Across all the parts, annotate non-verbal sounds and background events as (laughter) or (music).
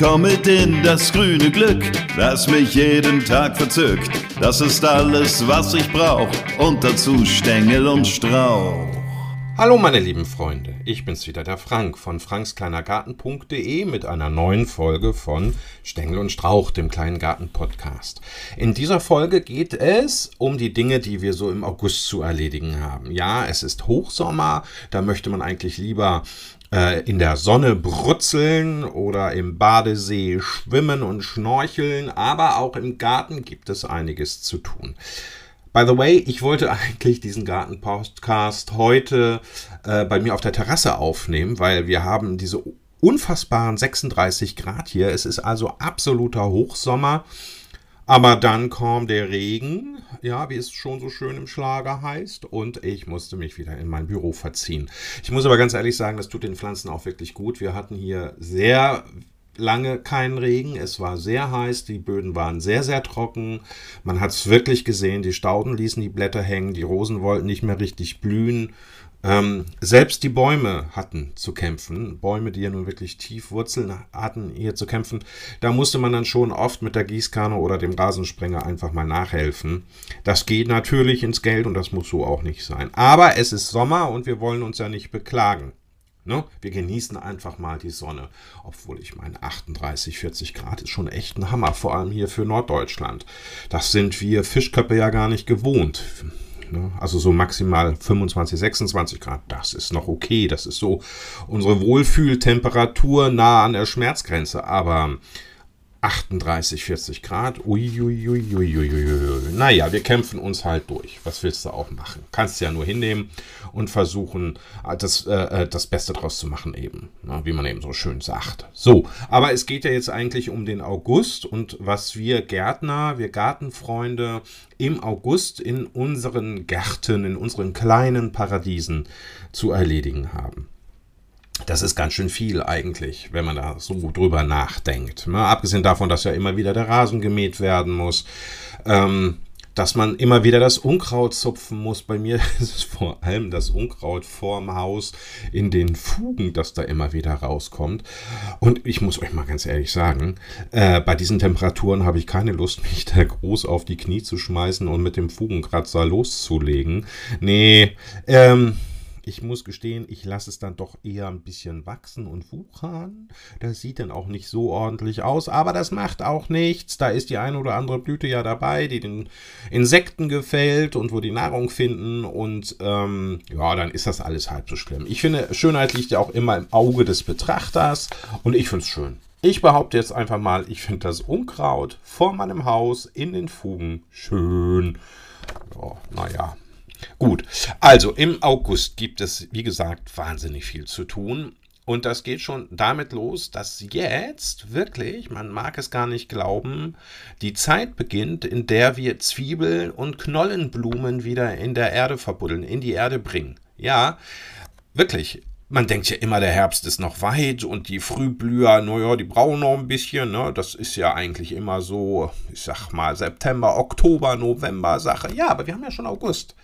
komm in das grüne Glück, das mich jeden Tag verzückt. Das ist alles, was ich brauch und dazu Stängel und Strauch. Hallo meine lieben Freunde, ich bin's wieder, der Frank von frankskleinergarten.de mit einer neuen Folge von Stängel und Strauch, dem kleinen Garten-Podcast. In dieser Folge geht es um die Dinge, die wir so im August zu erledigen haben. Ja, es ist Hochsommer, da möchte man eigentlich lieber äh, in der Sonne brutzeln oder im Badesee schwimmen und schnorcheln, aber auch im Garten gibt es einiges zu tun. By the way, ich wollte (laughs) eigentlich diesen Garten-Podcast heute äh, bei mir auf der Terrasse aufnehmen, weil wir haben diese unfassbaren 36 Grad hier. Es ist also absoluter Hochsommer. Aber dann kam der Regen, ja, wie es schon so schön im Schlager heißt, und ich musste mich wieder in mein Büro verziehen. Ich muss aber ganz ehrlich sagen, das tut den Pflanzen auch wirklich gut. Wir hatten hier sehr lange keinen Regen. Es war sehr heiß, die Böden waren sehr, sehr trocken. Man hat es wirklich gesehen, die Stauden ließen die Blätter hängen, die Rosen wollten nicht mehr richtig blühen. Ähm, selbst die Bäume hatten zu kämpfen. Bäume, die ja nun wirklich tief Wurzeln hatten, hier zu kämpfen. Da musste man dann schon oft mit der Gießkanne oder dem Rasensprenger einfach mal nachhelfen. Das geht natürlich ins Geld und das muss so auch nicht sein. Aber es ist Sommer und wir wollen uns ja nicht beklagen. Ne? Wir genießen einfach mal die Sonne. Obwohl ich meine, 38, 40 Grad ist schon echt ein Hammer, vor allem hier für Norddeutschland. Das sind wir Fischköpfe ja gar nicht gewohnt. Ne? Also so maximal 25, 26 Grad, das ist noch okay. Das ist so unsere Wohlfühltemperatur nah an der Schmerzgrenze. Aber 38, 40 Grad. Uiuiuiuiui. Naja, wir kämpfen uns halt durch. Was willst du auch machen? Kannst ja nur hinnehmen und versuchen, das, äh, das Beste draus zu machen, eben. Na, wie man eben so schön sagt. So, aber es geht ja jetzt eigentlich um den August und was wir Gärtner, wir Gartenfreunde im August in unseren Gärten, in unseren kleinen Paradiesen zu erledigen haben. Das ist ganz schön viel eigentlich, wenn man da so drüber nachdenkt. Mal abgesehen davon, dass ja immer wieder der Rasen gemäht werden muss, ähm, dass man immer wieder das Unkraut zupfen muss. Bei mir (laughs) ist es vor allem das Unkraut vorm Haus in den Fugen, das da immer wieder rauskommt. Und ich muss euch mal ganz ehrlich sagen, äh, bei diesen Temperaturen habe ich keine Lust, (laughs) mich da groß auf die Knie zu schmeißen und mit dem Fugenkratzer loszulegen. Nee, ähm, ich muss gestehen, ich lasse es dann doch eher ein bisschen wachsen und wuchern. Das sieht dann auch nicht so ordentlich aus, aber das macht auch nichts. Da ist die eine oder andere Blüte ja dabei, die den Insekten gefällt und wo die Nahrung finden. Und ähm, ja, dann ist das alles halb so schlimm. Ich finde, Schönheit liegt ja auch immer im Auge des Betrachters und ich finde es schön. Ich behaupte jetzt einfach mal, ich finde das Unkraut vor meinem Haus in den Fugen schön. Oh, naja, Gut, also im August gibt es, wie gesagt, wahnsinnig viel zu tun. Und das geht schon damit los, dass jetzt wirklich, man mag es gar nicht glauben, die Zeit beginnt, in der wir Zwiebel- und Knollenblumen wieder in der Erde verbuddeln, in die Erde bringen. Ja, wirklich man denkt ja immer, der Herbst ist noch weit und die Frühblüher, naja, die brauchen noch ein bisschen. Ne? Das ist ja eigentlich immer so, ich sag mal, September, Oktober, November Sache. Ja, aber wir haben ja schon August.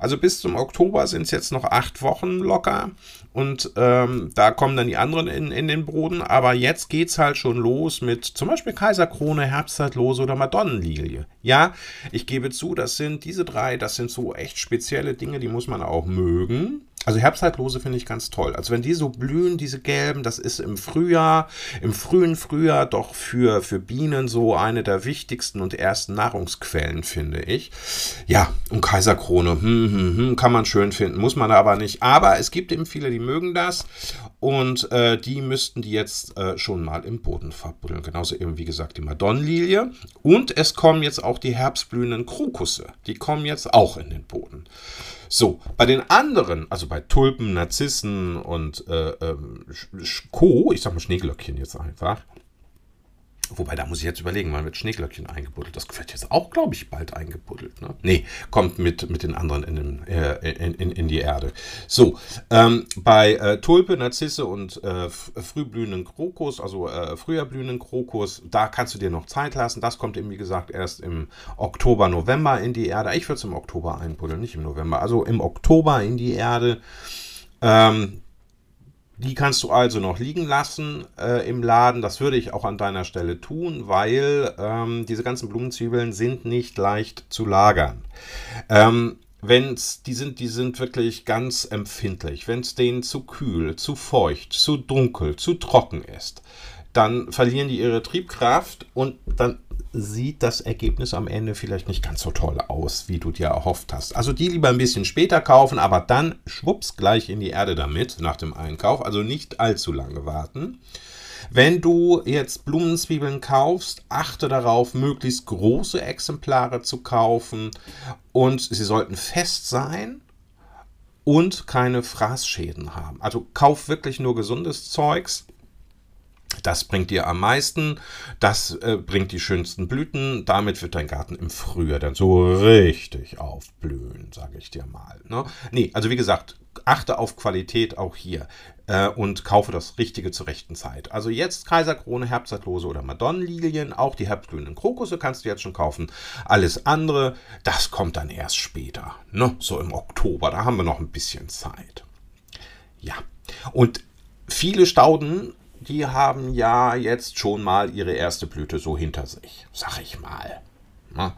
Also bis zum Oktober sind es jetzt noch acht Wochen locker. Und ähm, da kommen dann die anderen in, in den Boden. Aber jetzt geht es halt schon los mit zum Beispiel Kaiserkrone, Herbstzeitlose oder Madonnenlilie. Ja, ich gebe zu, das sind diese drei, das sind so echt spezielle Dinge, die muss man auch mögen. Also Herbstzeitlose finde ich ganz toll. Also wenn die so blühen, diese gelben, das ist im Frühjahr, im frühen Frühjahr doch für, für Bienen so eine der wichtigsten und ersten Nahrungsquellen, finde ich. Ja, und Kaiserkrone, hm, hm, hm, kann man schön finden, muss man aber nicht. Aber es gibt eben viele, die mögen das und äh, die müssten die jetzt äh, schon mal im Boden verbuddeln. Genauso eben wie gesagt die Madonnenlilie. Und es kommen jetzt auch die herbstblühenden Krokusse. Die kommen jetzt auch in den Boden. So, bei den anderen, also bei Tulpen, Narzissen und äh, ähm, Co., ich sag mal Schneeglöckchen jetzt einfach, Wobei, da muss ich jetzt überlegen, wann wird Schneeglöckchen eingebuddelt? Das wird jetzt auch, glaube ich, bald eingebuddelt. Ne? Nee, kommt mit, mit den anderen in, den, äh, in, in, in, die Erde. So, ähm, bei äh, Tulpe, Narzisse und äh, frühblühenden Krokus, also äh, früher blühenden Krokus, da kannst du dir noch Zeit lassen. Das kommt eben, wie gesagt, erst im Oktober, November in die Erde. Ich würde es im Oktober einbuddeln, nicht im November. Also im Oktober in die Erde. Ähm, Die kannst du also noch liegen lassen äh, im Laden. Das würde ich auch an deiner Stelle tun, weil ähm, diese ganzen Blumenzwiebeln sind nicht leicht zu lagern. Ähm, wenn's, die sind, die sind wirklich ganz empfindlich. Wenn es denen zu kühl, zu feucht, zu dunkel, zu trocken ist, dann verlieren die ihre Triebkraft und dann sieht das Ergebnis am Ende vielleicht nicht ganz so toll aus, wie du dir erhofft hast. Also die lieber ein bisschen später kaufen, aber dann schwupps gleich in die Erde damit nach dem Einkauf. Also nicht allzu lange warten. Wenn du jetzt Blumenzwiebeln kaufst, achte darauf, möglichst große Exemplare zu kaufen und sie sollten fest sein und keine Fraßschäden haben. Also kauf wirklich nur gesundes Zeugs das bringt dir am meisten, das äh, bringt die schönsten Blüten, damit wird dein Garten im Frühjahr dann so richtig aufblühen, sage ich dir mal. Ne? Nee, also wie gesagt, achte auf Qualität auch hier äh, und kaufe das Richtige zur rechten Zeit. Also jetzt Kaiserkrone, Herbstzeitlose oder Madonnenlilien, auch die herbstblühenden Krokusse kannst du jetzt schon kaufen. Alles andere, das kommt dann erst später, ne? so im Oktober, da haben wir noch ein bisschen Zeit. Ja, und viele Stauden die haben ja jetzt schon mal ihre erste Blüte so hinter sich, sag ich mal. Ja.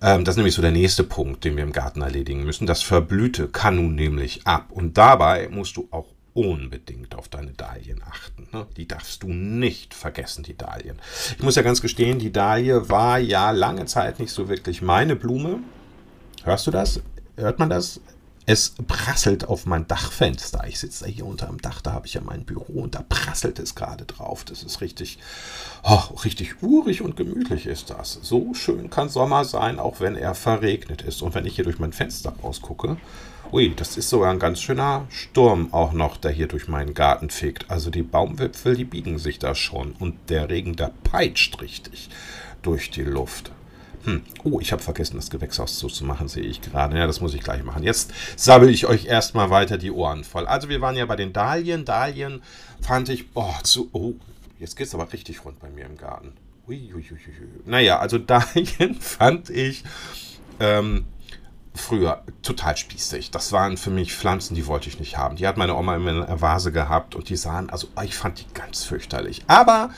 Ähm, das ist nämlich so der nächste Punkt, den wir im Garten erledigen müssen. Das Verblühte kann nun nämlich ab. Und dabei musst du auch unbedingt auf deine Dahlien achten. Ne? Die darfst du nicht vergessen, die Dahlien. Ich muss ja ganz gestehen, die Dahlie war ja lange Zeit nicht so wirklich meine Blume. Hörst du das? Hört man das? Es prasselt auf mein Dachfenster. Ich sitze da hier unter dem Dach, da habe ich ja mein Büro und da prasselt es gerade drauf. Das ist richtig, oh, richtig urig und gemütlich ist das. So schön kann Sommer sein, auch wenn er verregnet ist. Und wenn ich hier durch mein Fenster rausgucke, ui, das ist sogar ein ganz schöner Sturm auch noch, der hier durch meinen Garten fegt. Also die Baumwipfel, die biegen sich da schon und der Regen, der peitscht richtig durch die Luft. Hm. Oh, ich habe vergessen, das Gewächshaus zuzumachen, sehe ich gerade. Ja, das muss ich gleich machen. Jetzt sabbel ich euch erstmal weiter die Ohren voll. Also wir waren ja bei den Dahlien. Dahlien fand ich, oh, zu, oh, jetzt geht es aber richtig rund bei mir im Garten. Uiuiuiui. Naja, also (laughs) Dahlien fand ich ähm, früher total spießig. Das waren für mich Pflanzen, die wollte ich nicht haben. Die hat meine Oma in einer Vase gehabt und die sahen, also ich fand die ganz fürchterlich. Aber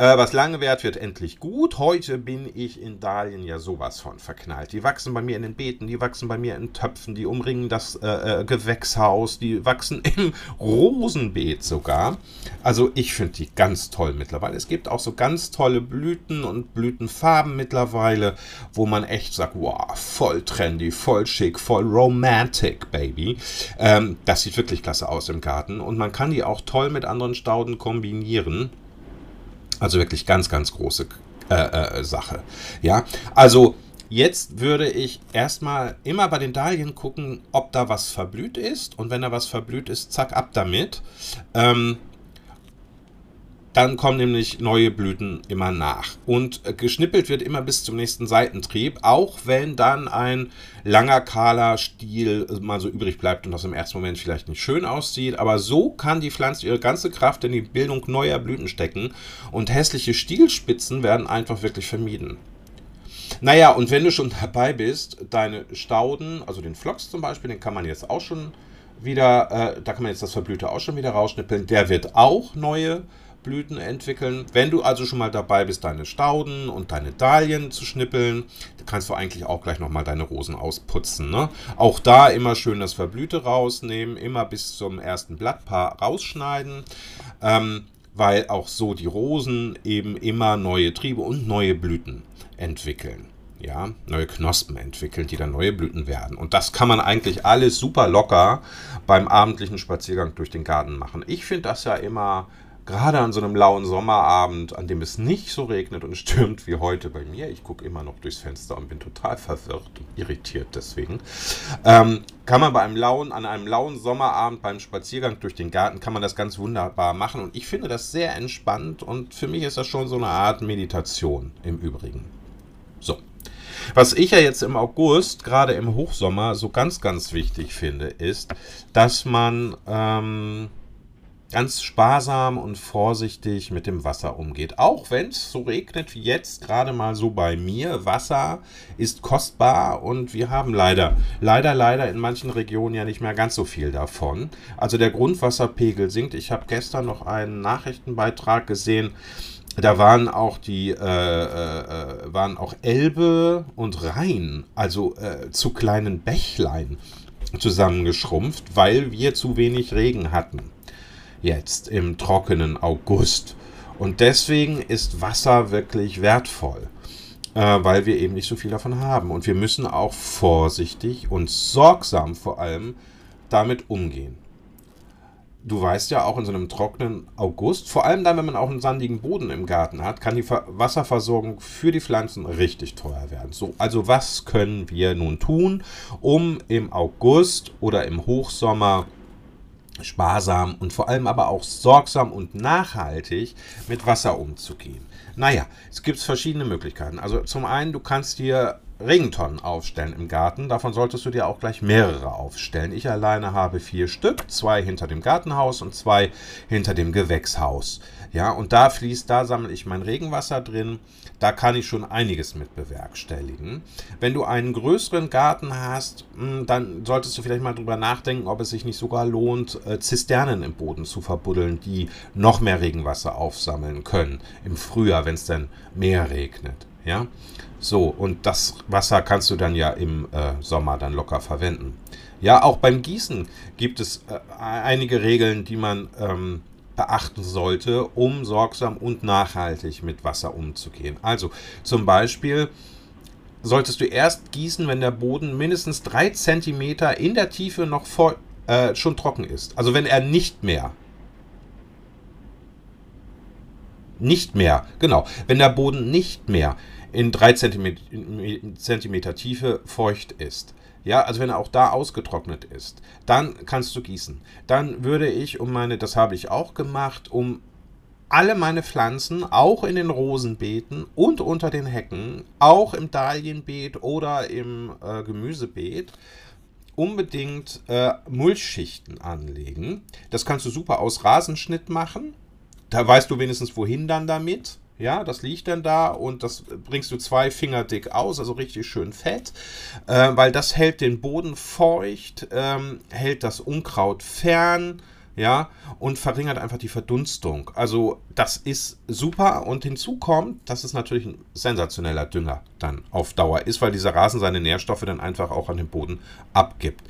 äh, was lange währt, wird endlich gut. Heute bin ich in Dahlien ja sowas von verknallt. Die wachsen bei mir in den Beeten, die wachsen bei mir in Töpfen, die umringen das äh, äh Gewächshaus, die wachsen (laughs) im Rosenbeet sogar. Also ich finde die ganz toll mittlerweile. Es gibt auch so ganz tolle Blüten und Blütenfarben mittlerweile, wo man echt sagt, wow, voll trendy, voll schick, voll romantic, Baby. Ähm, das sieht wirklich klasse aus im Garten und man kann die auch toll mit anderen Stauden kombinieren. Also wirklich ganz, ganz große äh, äh, Sache. Ja, also jetzt würde ich erstmal immer bei den Dahlien gucken, ob da was verblüht ist. Und wenn da was verblüht ist, zack, ab damit. Ähm, dann kommen nämlich neue Blüten immer nach. Und äh, geschnippelt wird immer bis zum nächsten Seitentrieb, auch wenn dann ein langer, kahler Stiel äh, mal so übrig bleibt und das im ersten Moment vielleicht nicht schön aussieht. Aber so kann die Pflanze ihre ganze Kraft in die Bildung neuer Blüten stecken und hässliche Stielspitzen werden einfach wirklich vermieden. Naja, und wenn du schon (laughs) dabei bist, deine Stauden, also den Phlox zum Beispiel, den kann man jetzt auch schon wieder, äh, da kann man jetzt das Verblühte auch schon wieder rausschnippeln. Der wird auch neue Blüten entwickeln. Wenn du also schon mal dabei bist, deine Stauden und deine Dahlien zu schnippeln, kannst du eigentlich auch gleich nochmal deine Rosen ausputzen. Ne? Auch da immer schön das Verblühte rausnehmen, immer bis zum ersten Blattpaar rausschneiden. Ähm, weil auch so die Rosen eben immer neue Triebe und neue Blüten entwickeln. Ja, neue Knospen entwickeln, die dann neue Blüten werden. Und das kann man eigentlich alles super locker beim abendlichen Spaziergang durch den Garten machen. Ich finde das ja immer gerade an so einem lauen Sommerabend, an dem es nicht so regnet und stürmt wie heute bei mir, ich gucke immer noch durchs Fenster und bin total verwirrt und irritiert deswegen, ähm, kann man bei einem lauen, an einem lauen Sommerabend beim Spaziergang durch den Garten, kann man das ganz wunderbar machen und ich finde das sehr entspannt und für mich ist das schon so eine Art Meditation im Übrigen. So. Was ich ja jetzt im August, gerade im Hochsommer, so ganz, ganz wichtig finde, ist, dass man ähm, ganz sparsam und vorsichtig mit dem Wasser umgeht. Auch wenn es so regnet wie jetzt, gerade mal so bei mir. Wasser ist kostbar und wir haben leider, leider, leider in manchen Regionen ja nicht mehr ganz so viel davon. Also der Grundwasserpegel sinkt. Ich habe gestern noch einen Nachrichtenbeitrag gesehen. Da waren auch die, äh, äh, waren auch Elbe und Rhein, also äh, zu kleinen Bächlein zusammengeschrumpft, weil wir zu wenig Regen hatten jetzt im trockenen August. Und deswegen ist Wasser wirklich wertvoll, äh, weil wir eben nicht so viel davon haben. Und wir müssen auch vorsichtig und sorgsam vor allem damit umgehen. Du weißt ja auch in so einem trockenen August, vor allem dann, wenn man auch einen sandigen Boden im Garten hat, kann die Wasserversorgung für die Pflanzen richtig teuer werden. So, also was können wir nun tun, um im August oder im Hochsommer sparsam und vor allem aber auch sorgsam und nachhaltig mit Wasser umzugehen. Naja, es gibt verschiedene Möglichkeiten. Also zum einen, du kannst dir Regentonnen aufstellen im Garten. Davon solltest du dir auch gleich mehrere aufstellen. Ich alleine habe vier Stück, zwei hinter dem Gartenhaus und zwei hinter dem Gewächshaus. Ja, und da fließt, da sammle ich mein Regenwasser drin. Da kann ich schon einiges mit bewerkstelligen. Wenn du einen größeren Garten hast, hm, dann solltest du vielleicht mal drüber nachdenken, ob es sich nicht sogar lohnt, äh, Zisternen im Boden zu verbuddeln, die noch mehr Regenwasser aufsammeln können im Frühjahr, wenn es dann mehr regnet. Ja, so und das Wasser kannst du dann ja im äh, Sommer dann locker verwenden. Ja, auch beim Gießen gibt es äh, einige Regeln, die man ähm, beachten sollte, um sorgsam und nachhaltig mit Wasser umzugehen. Also zum Beispiel solltest du erst gießen, wenn der Boden mindestens 3 cm in der Tiefe noch vor, äh, schon trocken ist. Also wenn er nicht mehr nicht mehr, genau, wenn der Boden nicht mehr in 3 cm, Zentimeter Tiefe feucht ist. Ja, also wenn er auch da ausgetrocknet ist, dann kannst du gießen. Dann würde ich um meine, das habe ich auch gemacht, um alle meine Pflanzen, auch in den Rosenbeeten und unter den Hecken, auch im Dahlienbeet oder im äh, Gemüsebeet, unbedingt äh, Mulchschichten anlegen. Das kannst du super aus Rasenschnitt machen. Da weißt du wenigstens, wohin dann damit. Ja, das liegt dann da und das bringst du zwei Finger dick aus, also richtig schön fett, äh, weil das hält den Boden feucht, ähm, hält das Unkraut fern, ja, und verringert einfach die Verdunstung. Also das ist super und hinzu kommt, dass es natürlich ein sensationeller Dünger dann auf Dauer ist, weil dieser Rasen seine Nährstoffe dann einfach auch an den Boden abgibt.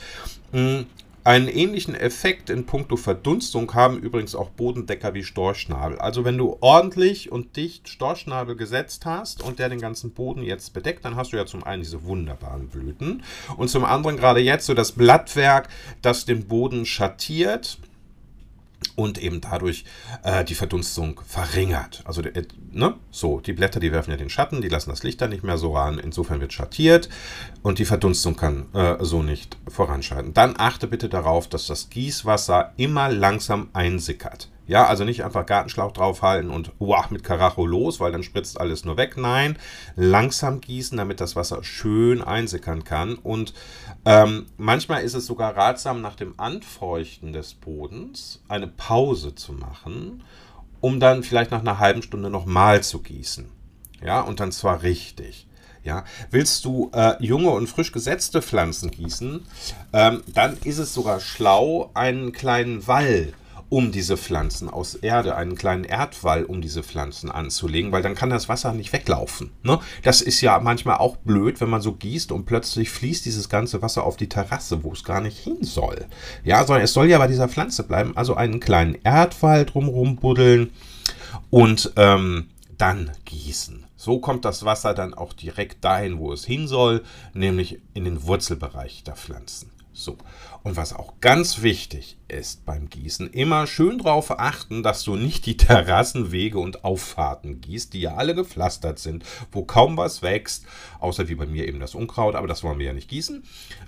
Einen ähnlichen Effekt in puncto Verdunstung haben übrigens auch Bodendecker wie Storchschnabel. Also wenn du ordentlich und dicht Storchschnabel gesetzt hast und der den ganzen Boden jetzt bedeckt, dann hast du ja zum einen diese wunderbaren Blüten und zum anderen gerade jetzt so das Blattwerk, das den Boden schattiert und eben dadurch äh, die Verdunstung verringert. Also äh, ne? so, die Blätter, die werfen ja den Schatten, die lassen das Licht dann nicht mehr so ran, insofern wird schattiert und die Verdunstung kann äh, so nicht voranschreiten. Dann achte bitte darauf, dass das Gießwasser immer langsam einsickert. Ja, also nicht einfach Gartenschlauch draufhalten und wow, mit Karacho los, weil dann spritzt alles nur weg. Nein, langsam gießen, damit das Wasser schön einsickern kann. Und ähm, manchmal ist es sogar ratsam, nach dem Anfeuchten des Bodens eine Pause zu machen, um dann vielleicht nach einer halben Stunde nochmal zu gießen. Ja, und dann zwar richtig. Ja, willst du äh, junge und frisch gesetzte Pflanzen gießen, ähm, dann ist es sogar schlau, einen kleinen Wall um diese Pflanzen aus Erde, einen kleinen Erdwall um diese Pflanzen anzulegen, weil dann kann das Wasser nicht weglaufen. Ne? Das ist ja manchmal auch blöd, wenn man so gießt und plötzlich fließt dieses ganze Wasser auf die Terrasse, wo es gar nicht hin soll. Ja, sondern es soll ja bei dieser Pflanze bleiben, also einen kleinen Erdwall drumherum buddeln und ähm, dann gießen. So kommt das Wasser dann auch direkt dahin, wo es hin soll, nämlich in den Wurzelbereich der Pflanzen. So. Und was auch ganz wichtig ist beim Gießen, immer schön darauf achten, dass du nicht die Terrassenwege und Auffahrten gießt, die ja alle gepflastert sind, wo kaum was wächst, außer wie bei mir eben das Unkraut, aber das wollen wir ja nicht gießen.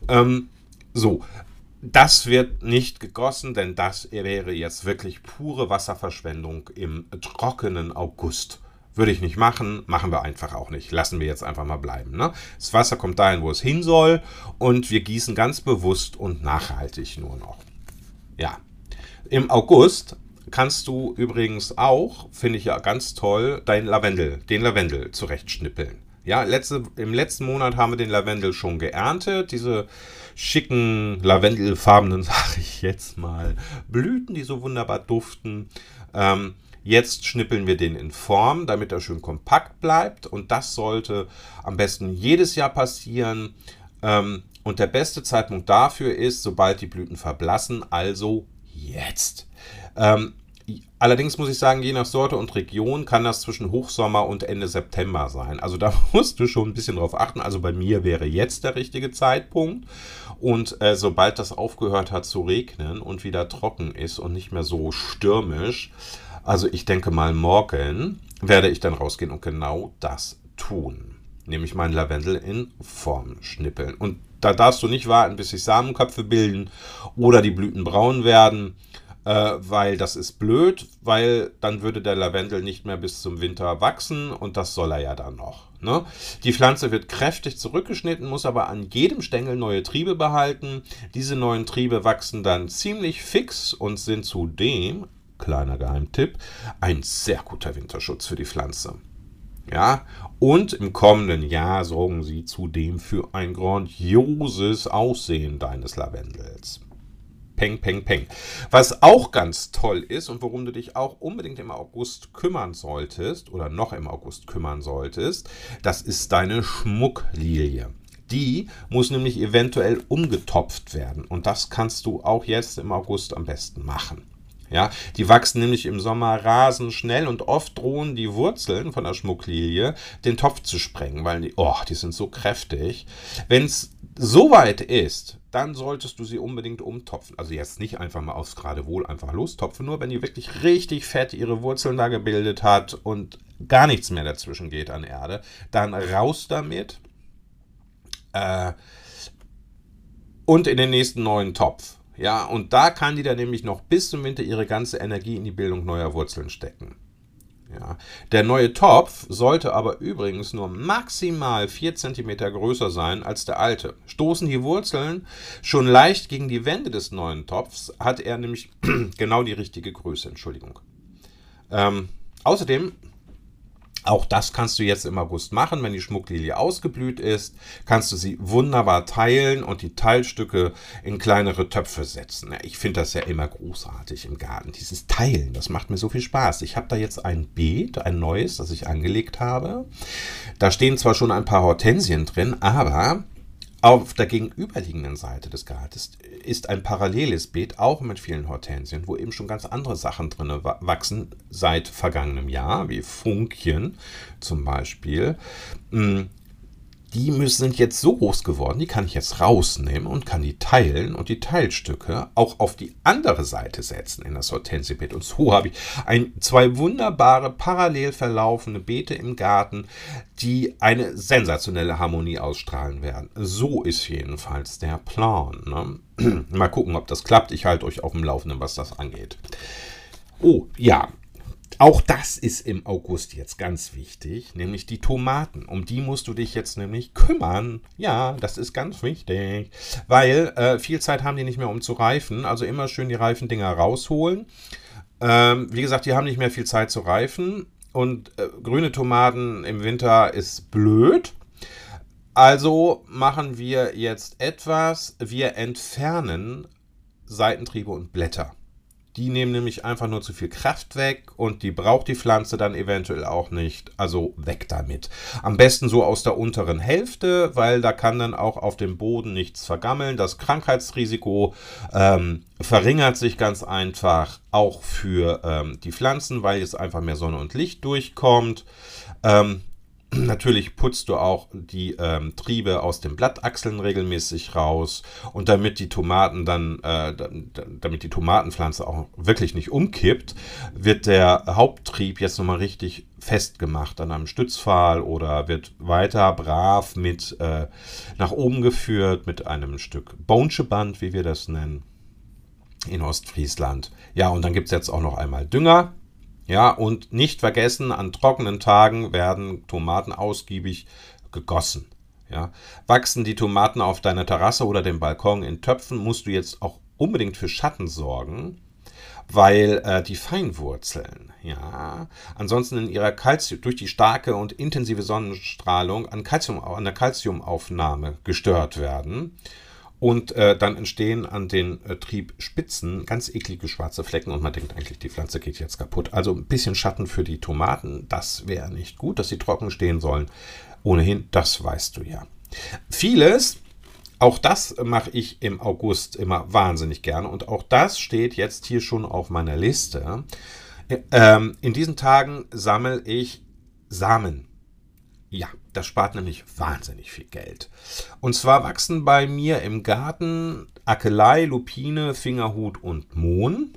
Ähm, so, das wird nicht gegossen, denn das wäre jetzt wirklich pure Wasserverschwendung im trockenen August. Würde ich nicht machen, machen wir einfach auch nicht. Lassen wir jetzt einfach mal bleiben. Ne? Das Wasser kommt dahin, wo es hin soll und wir gießen ganz bewusst und nachhaltig nur noch. Ja, im August kannst du übrigens auch, finde ich ja ganz toll, dein Lavendel, den Lavendel zurechtschnippeln. Ja, letzte, im letzten Monat haben wir den Lavendel schon geerntet. Diese schicken, lavendelfarbenen, (laughs) sage ich jetzt mal, Blüten, die so wunderbar duften. Ähm, jetzt schnippeln wir den in Form, damit er schön kompakt bleibt. Und das sollte am besten jedes Jahr passieren. Ähm, und der beste Zeitpunkt dafür ist, sobald die Blüten verblassen, also jetzt. Ähm, allerdings muss ich sagen, je nach Sorte und Region kann das zwischen Hochsommer und Ende September sein. Also da (laughs) musst du schon ein bisschen drauf achten. Also bei mir wäre jetzt der richtige Zeitpunkt. Und äh, sobald das aufgehört hat zu regnen und wieder trocken ist und nicht mehr so stürmisch, also ich denke mal morgen, werde ich dann rausgehen und genau das tun. Nämlich meinen Lavendel in Form schnippeln. Und da darfst du nicht warten, bis sich Samenköpfe bilden oder die Blüten braun werden äh, weil das ist blöd, weil dann würde der Lavendel nicht mehr bis zum Winter wachsen und das soll er ja dann noch. Ne? Die Pflanze wird kräftig zurückgeschnitten, muss aber an jedem Stängel neue Triebe behalten. Diese neuen Triebe wachsen dann ziemlich fix und sind zudem, kleiner Geheimtipp, ein sehr guter Winterschutz für die Pflanze. Ja, und im kommenden Jahr sorgen sie zudem für ein grandioses Aussehen deines Lavendels. Peng, peng, peng. Was auch ganz toll ist und worum du dich auch unbedingt im August kümmern solltest oder noch im August kümmern solltest, das ist deine Schmucklilie. Die muss nämlich eventuell umgetopft werden und das kannst du auch jetzt im August am besten machen. Ja, die wachsen nämlich im Sommer rasend schnell und oft drohen die Wurzeln von der Schmucklilie den Topf zu sprengen, weil die, oh, die sind so kräftig. Wenn es soweit ist, dann solltest du sie unbedingt umtopfen. Also jetzt nicht einfach mal aufs Geradewohl einfach lostopfen, nur wenn die wirklich richtig fett ihre Wurzeln da gebildet hat und gar nichts mehr dazwischen geht an Erde, dann raus damit äh, und in den nächsten neuen Topf. Ja, und da kann die dann nämlich noch bis zum Winter ihre ganze Energie in die Bildung neuer Wurzeln stecken. Ja. Der neue Topf sollte aber übrigens nur maximal 4 cm größer sein als der alte. Stoßen die Wurzeln schon leicht gegen die Wände des neuen Topfs, hat er nämlich (clears throat) genau die richtige Größe. Entschuldigung. Ähm, außerdem auch das kannst du jetzt im August machen, wenn die Schmucklilie ausgeblüht ist, kannst du sie wunderbar teilen und die Teilstücke in kleinere Töpfe setzen. Ich finde das ja immer großartig im Garten, dieses Teilen, das macht mir so viel Spaß. Ich habe da jetzt ein Beet, ein neues, das ich angelegt habe. Da stehen zwar schon ein paar Hortensien drin, aber auf der gegenüberliegenden Seite des Gartens ist ein paralleles Beet, auch mit vielen Hortensien, wo eben schon ganz andere Sachen drin wachsen seit vergangenem Jahr, wie Funkchen zum Beispiel. Die müssen, sind jetzt so groß geworden, die kann ich jetzt rausnehmen und kann die teilen und die Teilstücke auch auf die andere Seite setzen in das Hortensiebett. Und so habe ich ein, zwei wunderbare parallel verlaufende Beete im Garten, die eine sensationelle Harmonie ausstrahlen werden. So ist jedenfalls der Plan. Ne? (clears throat) Mal gucken, ob das klappt. Ich halte euch auf dem Laufenden, was das angeht. Oh, ja, auch das ist im August jetzt ganz wichtig, nämlich die Tomaten. Um die musst du dich jetzt nämlich kümmern. Ja, das ist ganz wichtig, weil äh, viel Zeit haben die nicht mehr, um zu reifen. Also immer schön die reifen Dinger rausholen. Ähm, wie gesagt, die haben nicht mehr viel Zeit zu reifen. Und äh, grüne Tomaten im Winter ist blöd. Also machen wir jetzt etwas. Wir entfernen Seitentriebe und Blätter. Die nehmen nämlich einfach nur zu viel Kraft weg und die braucht die Pflanze dann eventuell auch nicht. Also weg damit. Am besten so aus der unteren Hälfte, weil da kann dann auch auf dem Boden nichts vergammeln. Das Krankheitsrisiko ähm, verringert sich ganz einfach auch für ähm, die Pflanzen, weil jetzt einfach mehr Sonne und Licht durchkommt. Ähm, Natürlich putzt du auch die ähm, Triebe aus den Blattachseln regelmäßig raus und damit die Tomaten dann, äh, damit die Tomatenpflanze auch wirklich nicht umkippt, wird der Haupttrieb jetzt nochmal richtig festgemacht an einem Stützpfahl oder wird weiter brav mit äh, nach oben geführt mit einem Stück Bonscheband, wie wir das nennen, in Ostfriesland. Ja, und dann gibt es jetzt auch noch einmal Dünger ja, und nicht vergessen, an trockenen Tagen werden Tomaten ausgiebig gegossen. Ja. Wachsen die Tomaten auf deiner Terrasse oder dem Balkon in Töpfen, musst du jetzt auch unbedingt für Schatten sorgen, weil äh, die Feinwurzeln, ja, ansonsten in ihrer Calcium, durch die starke und intensive Sonnenstrahlung an, Calcium, an der Calciumaufnahme gestört werden. Und äh, dann entstehen an den äh, Triebspitzen ganz eklige schwarze Flecken und man denkt eigentlich, die Pflanze geht jetzt kaputt. Also ein bisschen Schatten für die Tomaten, das wäre nicht gut, dass sie trocken stehen sollen. Ohnehin, das weißt du ja. Vieles, auch das mache ich im August immer wahnsinnig gerne und auch das steht jetzt hier schon auf meiner Liste. Ähm, in diesen Tagen sammle ich Samen. Ja, das spart nämlich wahnsinnig viel Geld. Und zwar wachsen bei mir im Garten Akelei, Lupine, Fingerhut und Mohn.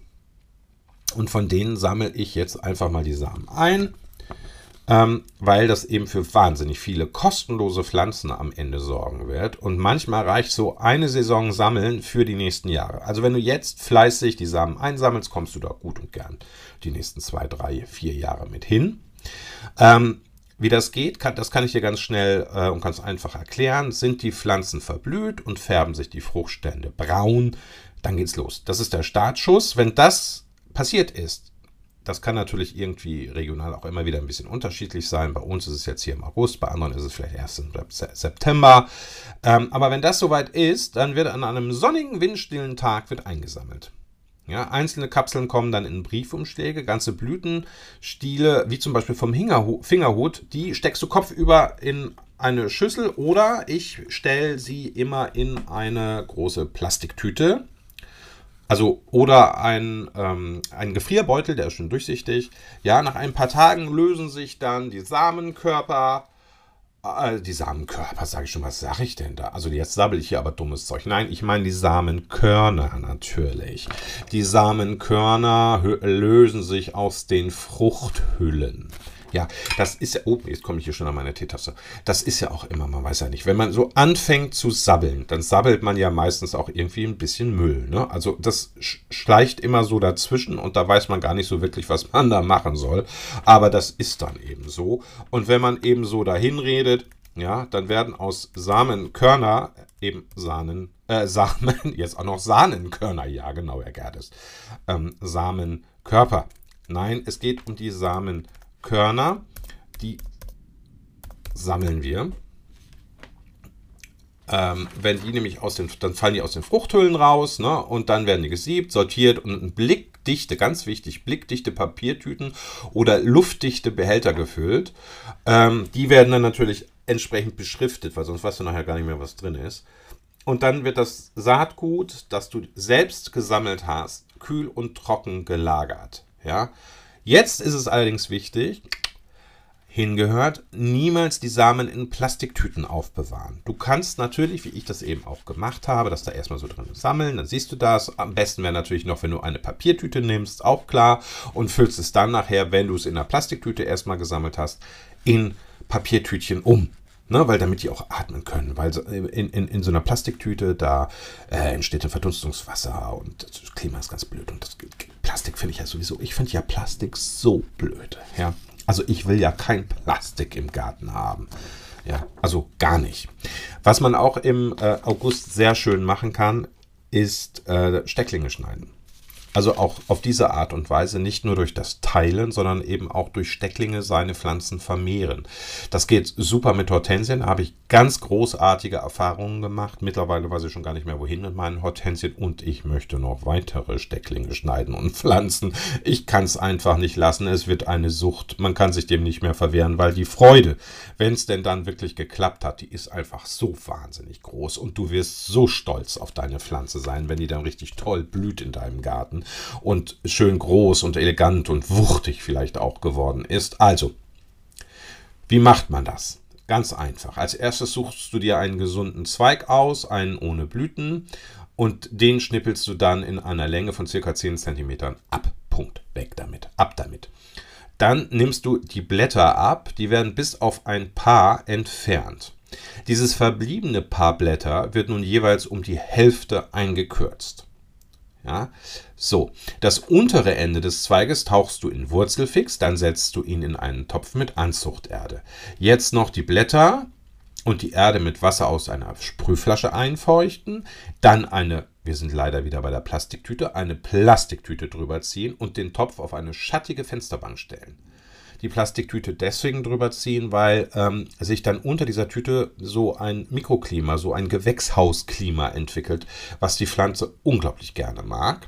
Und von denen sammle ich jetzt einfach mal die Samen ein, ähm, weil das eben für wahnsinnig viele kostenlose Pflanzen am Ende sorgen wird. Und manchmal reicht so eine Saison Sammeln für die nächsten Jahre. Also wenn du jetzt fleißig die Samen einsammelst, kommst du da gut und gern die nächsten zwei, drei, vier Jahre mit hin. Ähm, wie das geht, kann, das kann ich dir ganz schnell äh, und ganz einfach erklären. Sind die Pflanzen verblüht und färben sich die Fruchtstände braun, dann geht's los. Das ist der Startschuss. Wenn das passiert ist, das kann natürlich irgendwie regional auch immer wieder ein bisschen unterschiedlich sein. Bei uns ist es jetzt hier im August, bei anderen ist es vielleicht erst im September. Ähm, aber wenn das soweit ist, dann wird an einem sonnigen, windstillen Tag wird eingesammelt. Ja, einzelne Kapseln kommen dann in Briefumschläge, ganze Blütenstiele, wie zum Beispiel vom Fingerhut, die steckst du kopfüber in eine Schüssel oder ich stelle sie immer in eine große Plastiktüte. Also, oder ein, ähm, ein Gefrierbeutel, der ist schon durchsichtig. Ja, nach ein paar Tagen lösen sich dann die Samenkörper die Samenkörper, sage ich schon, was sage ich denn da? Also jetzt sabbel ich hier aber dummes Zeug. Nein, ich meine die Samenkörner natürlich. Die Samenkörner lösen sich aus den Fruchthüllen. Ja, das ist ja, oh, jetzt komme ich hier schon an meine Teetasse. Das ist ja auch immer, man weiß ja nicht, wenn man so anfängt zu sabbeln, dann sabbelt man ja meistens auch irgendwie ein bisschen Müll. Ne? Also das schleicht immer so dazwischen und da weiß man gar nicht so wirklich, was man da machen soll. Aber das ist dann eben so. Und wenn man eben so dahin redet, ja, dann werden aus Samenkörner eben Sahnen, äh, (laughs) Samen, jetzt auch noch Sahnenkörner, ja, genau, Herr Gerdes, ähm, Samenkörper. Nein, es geht um die Samenkörper. Körner, die sammeln wir. Ähm, wenn die nämlich aus den, dann fallen die aus den Fruchthüllen raus, ne? Und dann werden die gesiebt, sortiert und blickdichte, ganz wichtig, blickdichte Papiertüten oder luftdichte Behälter gefüllt. Ähm, die werden dann natürlich entsprechend beschriftet, weil sonst weißt du nachher gar nicht mehr, was drin ist. Und dann wird das Saatgut, das du selbst gesammelt hast, kühl und trocken gelagert. Ja, Jetzt ist es allerdings wichtig, hingehört, niemals die Samen in Plastiktüten aufbewahren. Du kannst natürlich, wie ich das eben auch gemacht habe, das da erstmal so drin sammeln, dann siehst du das. Am besten wäre natürlich noch, wenn du eine Papiertüte nimmst, auch klar, und füllst es dann nachher, wenn du es in einer Plastiktüte erstmal gesammelt hast, in Papiertütchen um. Ne, weil damit die auch atmen können. Weil in, in, in so einer Plastiktüte, da äh, entsteht ein Verdunstungswasser und das Klima ist ganz blöd. Und das Plastik finde ich ja sowieso, ich finde ja Plastik so blöd. Ja, also ich will ja kein Plastik im Garten haben. Ja, also gar nicht. Was man auch im äh, August sehr schön machen kann, ist äh, Stecklinge schneiden. Also auch auf diese Art und Weise nicht nur durch das Teilen, sondern eben auch durch Stecklinge seine Pflanzen vermehren. Das geht super mit Hortensien, da habe ich ganz großartige Erfahrungen gemacht. Mittlerweile weiß ich schon gar nicht mehr wohin mit meinen Hortensien und ich möchte noch weitere Stecklinge schneiden und pflanzen. Ich kann es einfach nicht lassen, es wird eine Sucht. Man kann sich dem nicht mehr verwehren, weil die Freude, wenn es denn dann wirklich geklappt hat, die ist einfach so wahnsinnig groß und du wirst so stolz auf deine Pflanze sein, wenn die dann richtig toll blüht in deinem Garten und schön groß und elegant und wuchtig vielleicht auch geworden ist. Also, wie macht man das? Ganz einfach. Als erstes suchst du dir einen gesunden Zweig aus, einen ohne Blüten, und den schnippelst du dann in einer Länge von circa 10 cm ab. Punkt. Weg damit. Ab damit. Dann nimmst du die Blätter ab, die werden bis auf ein Paar entfernt. Dieses verbliebene Paar Blätter wird nun jeweils um die Hälfte eingekürzt. Ja, so, das untere Ende des Zweiges tauchst du in Wurzelfix, dann setzt du ihn in einen Topf mit Anzuchterde. Jetzt noch die Blätter und die Erde mit Wasser aus einer Sprühflasche einfeuchten, dann eine, wir sind leider wieder bei der Plastiktüte, eine Plastiktüte drüber ziehen und den Topf auf eine schattige Fensterbank stellen. Die Plastiktüte deswegen drüber ziehen, weil ähm, sich dann unter dieser Tüte so ein Mikroklima, so ein Gewächshausklima entwickelt, was die Pflanze unglaublich gerne mag.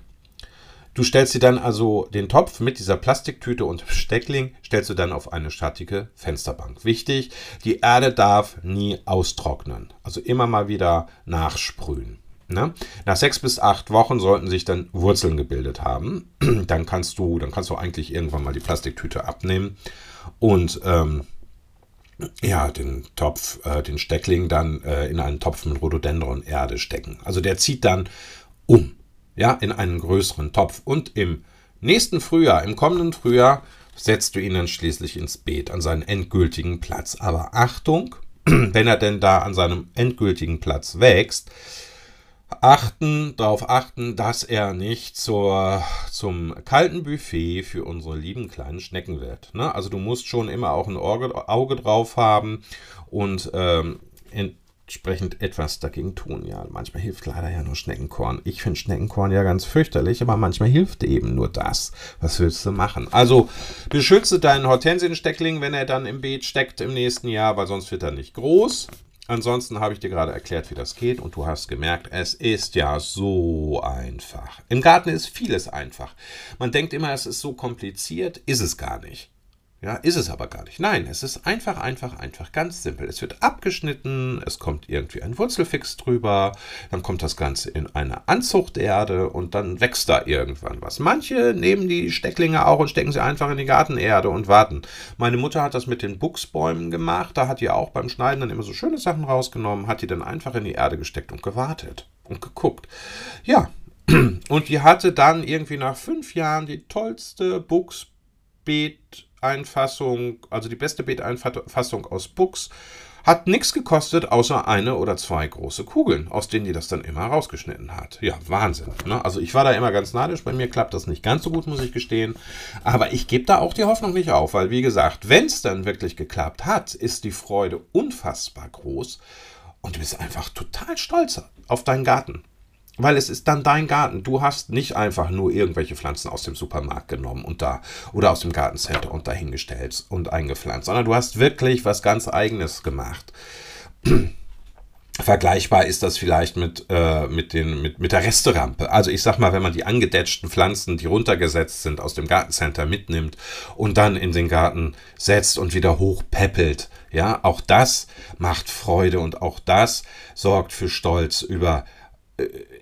Du stellst sie dann also den Topf mit dieser Plastiktüte und Steckling stellst du dann auf eine schattige Fensterbank. Wichtig, die Erde darf nie austrocknen. Also immer mal wieder nachsprühen. Ne? Nach sechs bis acht Wochen sollten sich dann Wurzeln gebildet haben. (clears throat) dann kannst du, dann kannst du eigentlich irgendwann mal die Plastiktüte abnehmen und ähm, ja, den Topf, äh, den Steckling dann äh, in einen Topf mit Rhododendron Erde stecken. Also der zieht dann um ja, in einen größeren Topf. Und im nächsten Frühjahr, im kommenden Frühjahr, setzt du ihn dann schließlich ins Beet an seinen endgültigen Platz. Aber Achtung, (clears throat) wenn er denn da an seinem endgültigen Platz wächst, achten, darauf achten, dass er nicht zur, zum kalten Buffet für unsere lieben kleinen Schnecken wird. Ne? Also du musst schon immer auch ein Auge, drauf haben und ähm, entsprechend etwas dagegen tun. Ja, manchmal hilft leider ja nur Schneckenkorn. Ich finde Schneckenkorn ja ganz fürchterlich, aber manchmal hilft eben nur das. Was willst du machen? Also beschütze deinen Hortensiensteckling, wenn er dann im Beet steckt im nächsten Jahr, weil sonst wird er nicht groß. Ansonsten habe ich dir gerade erklärt, wie das geht und du hast gemerkt, es ist ja so einfach. Im Garten ist vieles einfach. Man denkt immer, es ist so kompliziert, ist es gar nicht. Ja, ist es aber gar nicht. Nein, es ist einfach, einfach, einfach, ganz simpel. Es wird abgeschnitten, es kommt irgendwie ein Wurzelfix drüber, dann kommt das Ganze in eine Anzuchterde und dann wächst da irgendwann was. Manche nehmen die Stecklinge auch und stecken sie einfach in die Gartenerde und warten. Meine Mutter hat das mit den Buchsbäumen gemacht, da hat die auch beim Schneiden dann immer so schöne Sachen rausgenommen, hat die dann einfach in die Erde gesteckt und gewartet und geguckt. Ja, (clears throat) und die hatte dann irgendwie nach fünf Jahren die tollste Buchsbeet Beeteinfassung, also die beste Beeteinfassung aus Books, hat nichts gekostet, außer eine oder zwei große Kugeln, aus denen die das dann immer rausgeschnitten hat. Ja, Wahnsinn. Ne? Also ich war da immer ganz neidisch. Bei mir klappt das nicht ganz so gut, muss ich gestehen. Aber ich gebe da auch die Hoffnung nicht auf, weil wie gesagt, wenn es dann wirklich geklappt hat, ist die Freude unfassbar groß und du bist einfach total stolz auf deinen Garten. Weil es ist dann dein Garten. Du hast nicht einfach nur irgendwelche Pflanzen aus dem Supermarkt genommen und da oder aus dem Gartencenter und dahingestellt und eingepflanzt, sondern du hast wirklich was ganz Eigenes gemacht. (clears throat) Vergleichbar ist das vielleicht mit, äh, mit, den, mit, mit der Resterampe. Also ich sag mal, wenn man die angedetschten Pflanzen, die runtergesetzt sind, aus dem Gartencenter mitnimmt und dann in den Garten setzt und wieder hochpeppelt, ja, auch das macht Freude und auch das sorgt für Stolz über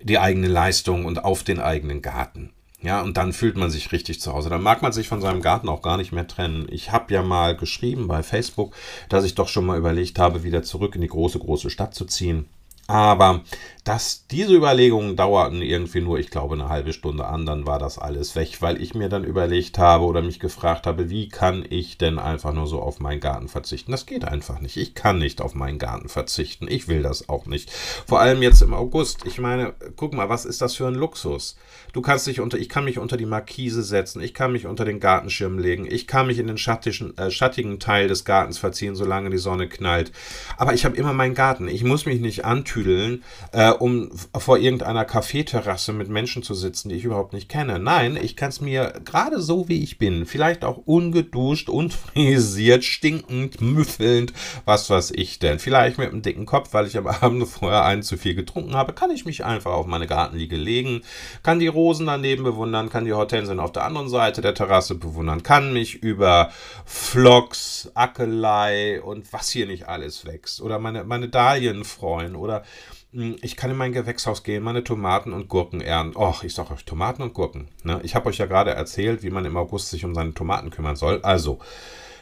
die eigene Leistung und auf den eigenen Garten. Ja, und dann fühlt man sich richtig zu Hause. Dann mag man sich von seinem Garten auch gar nicht mehr trennen. Ich habe ja mal geschrieben bei Facebook, dass ich doch schon mal überlegt habe, wieder zurück in die große, große Stadt zu ziehen. Aber dass diese Überlegungen dauerten irgendwie nur, ich glaube, eine halbe Stunde an, dann war das alles weg, weil ich mir dann überlegt habe oder mich gefragt habe, wie kann ich denn einfach nur so auf meinen Garten verzichten? Das geht einfach nicht. Ich kann nicht auf meinen Garten verzichten. Ich will das auch nicht. Vor allem jetzt im August. Ich meine, guck mal, was ist das für ein Luxus? Du kannst dich unter, ich kann mich unter die Markise setzen, ich kann mich unter den Gartenschirm legen, ich kann mich in den schattigen, äh, schattigen Teil des Gartens verziehen, solange die Sonne knallt. Aber ich habe immer meinen Garten. Ich muss mich nicht antüdeln, äh, um vor irgendeiner Kaffeeterrasse mit Menschen zu sitzen, die ich überhaupt nicht kenne. Nein, ich kann es mir gerade so wie ich bin, vielleicht auch ungeduscht, unfrisiert, stinkend, müffelnd, was weiß ich denn. Vielleicht mit einem dicken Kopf, weil ich am Abend vorher einen zu viel getrunken habe, kann ich mich einfach auf meine Gartenliege legen, kann die Rosen daneben bewundern, kann die Hortensien auf der anderen Seite der Terrasse bewundern, kann mich über Phlox, Ackelei und was hier nicht alles wächst oder meine, meine Dahlien freuen oder ich kann in mein Gewächshaus gehen, meine Tomaten und Gurken ernten. Och, ich sag euch, Tomaten und Gurken. Ne? Ich habe euch ja gerade erzählt, wie man im August sich um seine Tomaten kümmern soll. Also,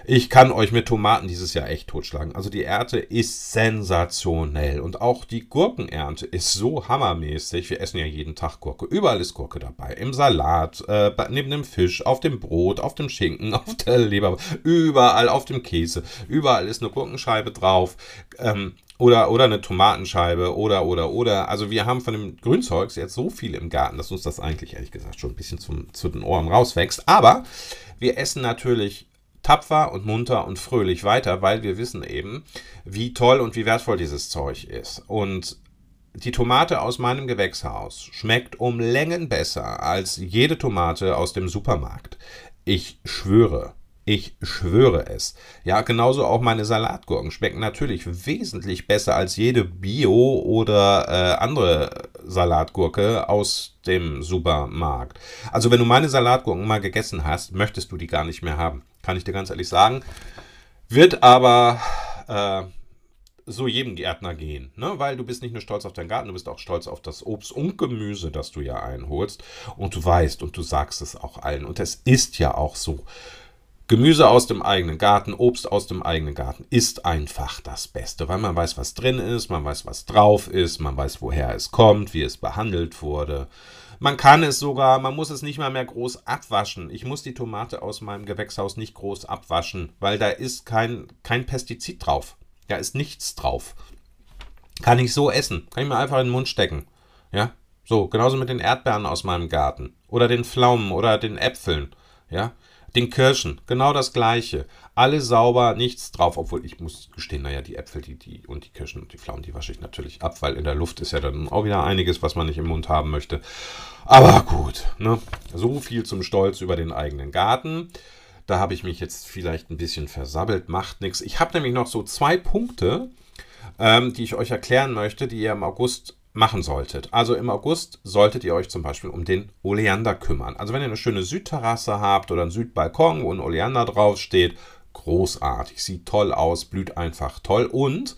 ich kann euch mit Tomaten dieses Jahr echt totschlagen. Also die Ernte ist sensationell. Und auch die Gurkenernte ist so hammermäßig. Wir essen ja jeden Tag Gurke. Überall ist Gurke dabei. Im Salat, äh, neben dem Fisch, auf dem Brot, auf dem Schinken, (laughs) auf der Leber. Überall auf dem Käse. Überall ist eine Gurkenscheibe drauf. Ähm, oder, oder eine Tomatenscheibe oder, oder, oder. Also wir haben von dem Grünzeugs jetzt so viel im Garten, dass uns das eigentlich, ehrlich gesagt, schon ein bisschen zum, zu den Ohren rauswächst. Aber wir essen natürlich tapfer und munter und fröhlich weiter, weil wir wissen eben, wie toll und wie wertvoll dieses Zeug ist. Und die Tomate aus meinem Gewächshaus schmeckt um Längen besser als jede Tomate aus dem Supermarkt. Ich schwöre. Ich schwöre es. Ja, genauso auch meine Salatgurken schmecken natürlich wesentlich besser als jede Bio- oder äh, andere Salatgurke aus dem Supermarkt. Also wenn du meine Salatgurken mal gegessen hast, möchtest du die gar nicht mehr haben. Kann ich dir ganz ehrlich sagen. Wird aber äh, so jedem Gärtner gehen, ne? weil du bist nicht nur stolz auf deinen Garten, du bist auch stolz auf das Obst und Gemüse, das du ja einholst und du weißt und du sagst es auch allen und es ist ja auch so. Gemüse aus dem eigenen Garten, Obst aus dem eigenen Garten ist einfach das Beste, weil man weiß, was drin ist, man weiß, was drauf ist, man weiß, woher es kommt, wie es behandelt wurde. Man kann es sogar, man muss es nicht mal mehr groß abwaschen. Ich muss die Tomate aus meinem Gewächshaus nicht groß abwaschen, weil da ist kein, kein Pestizid drauf. Da ist nichts drauf. Kann ich so essen. Kann ich mir einfach in den Mund stecken. Ja, so, genauso mit den Erdbeeren aus meinem Garten. Oder den Pflaumen oder den Äpfeln. Ja, den Kirschen, genau das gleiche. Alle sauber, nichts drauf, obwohl ich muss gestehen, naja, die Äpfel die, die, und die Kirschen und die Pflaumen, die wasche ich natürlich ab, weil in der Luft ist ja dann auch wieder einiges, was man nicht im Mund haben möchte. Aber gut, ne? so viel zum Stolz über den eigenen Garten. Da habe ich mich jetzt vielleicht ein bisschen versabbelt, macht nichts. Ich habe nämlich noch so zwei Punkte, ähm, die ich euch erklären möchte, die ihr im August machen solltet. Also im August solltet ihr euch zum Beispiel um den Oleander kümmern. Also wenn ihr eine schöne Südterrasse habt oder einen Südbalkon, wo ein Oleander draufsteht, großartig, sieht toll aus, blüht einfach toll. Und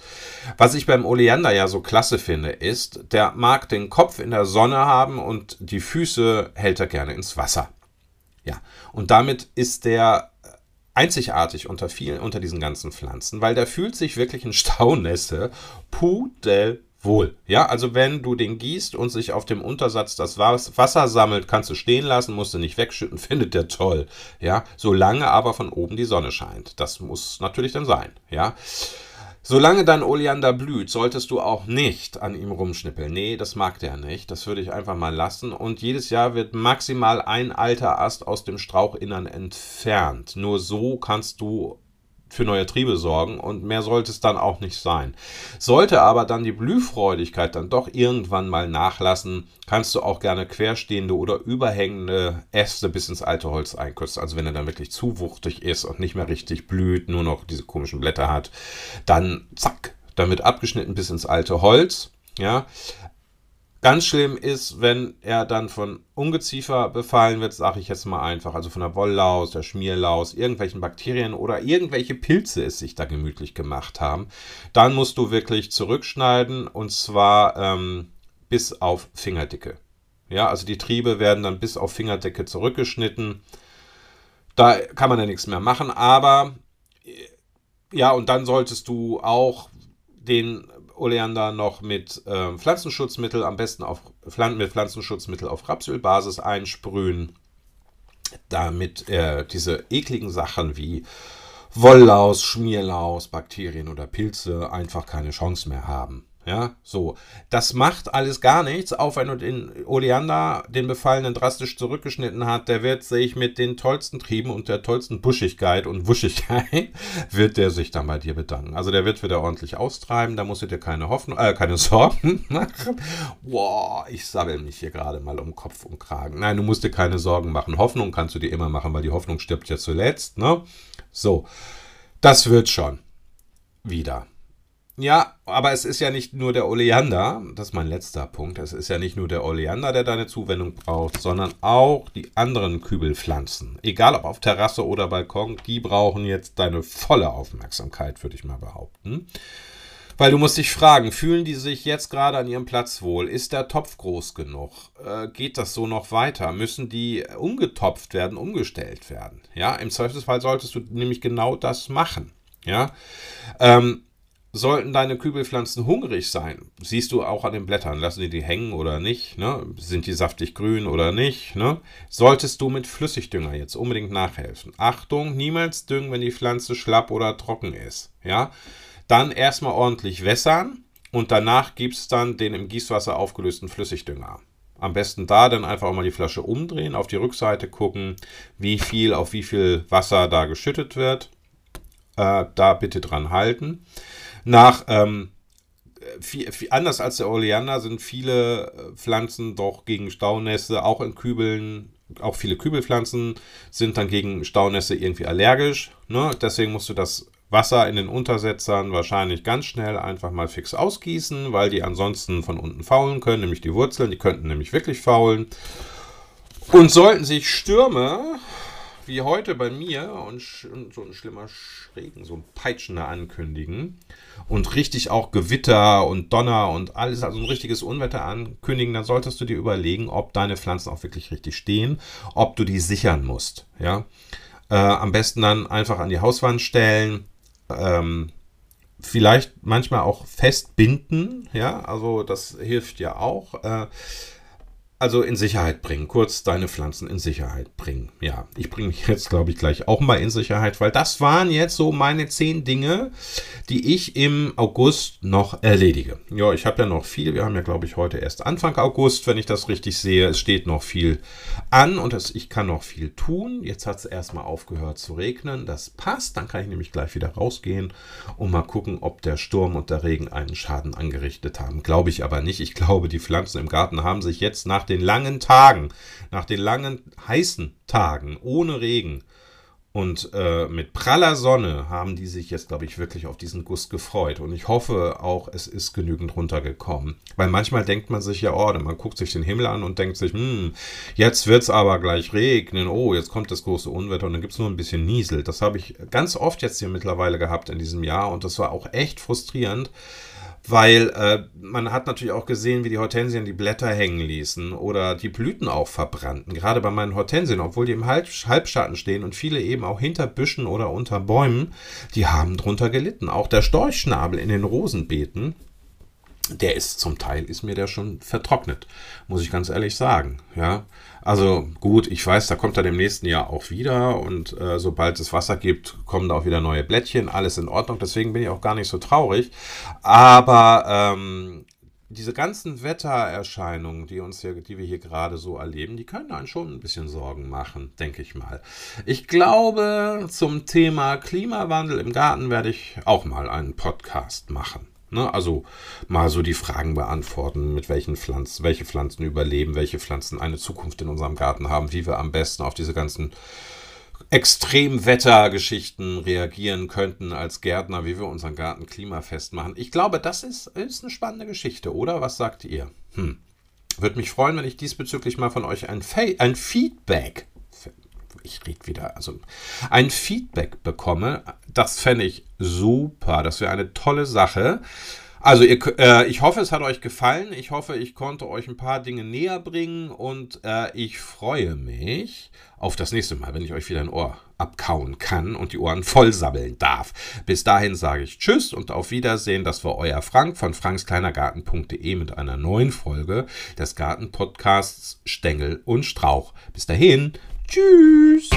was ich beim Oleander ja so klasse finde, ist, der mag den Kopf in der Sonne haben und die Füße hält er gerne ins Wasser. Ja, und damit ist der einzigartig unter vielen, unter diesen ganzen Pflanzen, weil der fühlt sich wirklich in Staunässe pudel wohl. Ja, also wenn du den gießt und sich auf dem Untersatz das Wasser sammelt, kannst du stehen lassen, musst du nicht wegschütten, (laughs) findet der toll. Ja, solange aber von oben die Sonne scheint. Das muss natürlich dann sein. Ja. Solange dein Oleander blüht, solltest du auch nicht an ihm rumschnippeln. Nee, das mag der nicht. Das würde ich einfach mal lassen. Und jedes Jahr wird maximal ein alter Ast aus dem Strauchinnern entfernt. Nur so kannst du für neue Triebe sorgen und mehr sollte es dann auch nicht sein. Sollte aber dann die Blühfreudigkeit dann doch irgendwann mal nachlassen, kannst du auch gerne querstehende oder überhängende Äste bis ins alte Holz einkürzen. Also wenn er dann wirklich zu wuchtig ist und nicht mehr richtig blüht, nur noch diese komischen Blätter hat, dann zack, damit abgeschnitten bis ins alte Holz. Ja, Ganz schlimm ist, wenn er dann von Ungeziefer befallen wird, sage ich jetzt mal einfach, also von der Wolllaus, der Schmierlaus, irgendwelchen Bakterien oder irgendwelche Pilze es sich da gemütlich gemacht haben, dann musst du wirklich zurückschneiden und zwar ähm, bis auf Fingerdicke. Ja, also die Triebe werden dann bis auf Fingerdicke zurückgeschnitten. Da kann man ja nichts mehr machen, aber ja, und dann solltest du auch den Oleander noch mit äh, Pflanzenschutzmittel, am besten auf, mit Pflanzenschutzmittel auf Rapsölbasis einsprühen, damit äh, diese ekligen Sachen wie Wolllaus, Schmierlaus, Bakterien oder Pilze einfach keine Chance mehr haben. Ja, so. Das macht alles gar nichts, auch wenn den Oleander, den Befallenen, drastisch zurückgeschnitten hat. Der wird sich mit den tollsten Trieben und der tollsten Buschigkeit und Wuschigkeit, (laughs) wird der sich dann bei dir bedanken. Also der wird wieder ordentlich austreiben, da musst du dir keine Hoffnung, äh, keine (laughs) Sorgen machen. Boah, ich sabbel mich hier gerade mal um Kopf und Kragen. Nein, du musst dir keine Sorgen machen. Hoffnung kannst du dir immer machen, weil die Hoffnung stirbt ja zuletzt, ne? So. Das wird schon. Wieder. Ja, aber es ist ja nicht nur der Oleander, das ist mein letzter Punkt, es ist ja nicht nur der Oleander, der deine Zuwendung braucht, sondern auch die anderen Kübelpflanzen. Egal ob auf Terrasse oder Balkon, die brauchen jetzt deine volle Aufmerksamkeit, würde ich mal behaupten. Weil du musst dich fragen, fühlen die sich jetzt gerade an ihrem Platz wohl? Ist der Topf groß genug? Äh, geht das so noch weiter? Müssen die umgetopft werden, umgestellt werden? Ja, im Zweifelsfall solltest du nämlich genau das machen. Ja, ähm, Sollten deine Kübelpflanzen hungrig sein, siehst du auch an den Blättern, lassen die die hängen oder nicht, ne? sind die saftig grün oder nicht, ne? solltest du mit Flüssigdünger jetzt unbedingt nachhelfen. Achtung, niemals düngen, wenn die Pflanze schlapp oder trocken ist. Ja? Dann erstmal ordentlich wässern und danach gibst dann den im Gießwasser aufgelösten Flüssigdünger. am besten da dann einfach auch mal die Flasche umdrehen, auf die Rückseite gucken, wie viel auf wie viel Wasser da geschüttet wird. Äh, da bitte dran halten. Nach ähm, viel, viel, anders als der Oleander sind viele äh, Pflanzen doch gegen Staunässe, auch in Kübeln, auch viele Kübelpflanzen sind dann gegen Staunässe irgendwie allergisch. Ne? Deswegen musst du das Wasser in den Untersetzern wahrscheinlich ganz schnell einfach mal fix ausgießen, weil die ansonsten von unten faulen können, nämlich die Wurzeln, die könnten nämlich wirklich faulen. Und sollten sich Stürme wie heute bei mir und, so ein schlimmer Schrägen, so ein Peitschender ankündigen und richtig auch Gewitter und Donner und alles, also ein richtiges Unwetter ankündigen, dann solltest du dir überlegen, ob deine Pflanzen auch wirklich richtig stehen, ob du die sichern musst. Ja? Äh, am besten dann einfach an die Hauswand stellen, ähm, vielleicht manchmal auch festbinden, ja, also das hilft ja auch. Äh, also in Sicherheit bringen, kurz deine Pflanzen in Sicherheit bringen. Ja, ich bringe mich jetzt, glaube ich, gleich auch mal in Sicherheit, weil das waren jetzt so meine zehn Dinge, die ich im August noch erledige. Ja, ich habe ja noch viel. Wir haben ja, glaube ich, heute erst Anfang August, wenn ich das richtig sehe. Es steht noch viel an und es, ich kann noch viel tun. Jetzt hat es erstmal aufgehört zu regnen. Das passt. Dann kann ich nämlich gleich wieder rausgehen und mal gucken, ob der Sturm und der Regen einen Schaden angerichtet haben. Glaube ich aber nicht. Ich glaube, die Pflanzen im Garten haben sich jetzt nach den langen Tagen, nach den langen heißen Tagen ohne Regen, und äh, mit praller Sonne haben die sich jetzt, glaube ich, wirklich auf diesen Guss gefreut. Und ich hoffe auch, es ist genügend runtergekommen. Weil manchmal denkt man sich ja, oh, man guckt sich den Himmel an und denkt sich, hm, jetzt wird es aber gleich regnen. Oh, jetzt kommt das große Unwetter und dann gibt es nur ein bisschen Niesel. Das habe ich ganz oft jetzt hier mittlerweile gehabt in diesem Jahr und das war auch echt frustrierend weil äh, man hat natürlich auch gesehen, wie die Hortensien die Blätter hängen ließen oder die Blüten auch verbrannten. Gerade bei meinen Hortensien, obwohl die im Halb Halbschatten stehen und viele eben auch hinter Büschen oder unter Bäumen, die haben drunter gelitten. Auch der Storchschnabel in den Rosenbeeten, der ist zum Teil, ist mir der schon vertrocknet, muss ich ganz ehrlich sagen. Ja, also gut, ich weiß, da kommt er im nächsten Jahr auch wieder und äh, sobald es Wasser gibt, kommen da auch wieder neue Blättchen, alles in Ordnung, deswegen bin ich auch gar nicht so traurig. Aber ähm, diese ganzen Wettererscheinungen, die uns hier, die wir hier gerade so erleben, die können einen schon ein bisschen Sorgen machen, denke ich mal. Ich glaube, zum Thema Klimawandel im Garten werde ich auch mal einen Podcast machen. Ne? Also mal so die Fragen beantworten, mit welchen Pflanzen, welche Pflanzen überleben, welche Pflanzen eine Zukunft in unserem Garten haben, wie wir am besten auf diese ganzen Extremwettergeschichten reagieren könnten als Gärtner, wie wir unseren Garten klimafest machen. Ich glaube, das ist, ist eine spannende Geschichte, oder? Was sagt ihr? Hm. Würde mich freuen, wenn ich diesbezüglich mal von euch ein, ein Feedback ich rede wieder, also ein Feedback bekomme, das fände ich super. Das wäre eine tolle Sache. Also ihr, äh, ich hoffe, es hat euch gefallen. Ich hoffe, ich konnte euch ein paar Dinge näher bringen und äh, ich freue mich auf das nächste Mal, wenn ich euch wieder ein Ohr abkauen kann und die Ohren voll sammeln darf. Bis dahin sage ich Tschüss und auf Wiedersehen. Das war euer Frank von frankskleinergarten.de mit einer neuen Folge des Gartenpodcasts Stängel und Strauch. Bis dahin, Tschüss.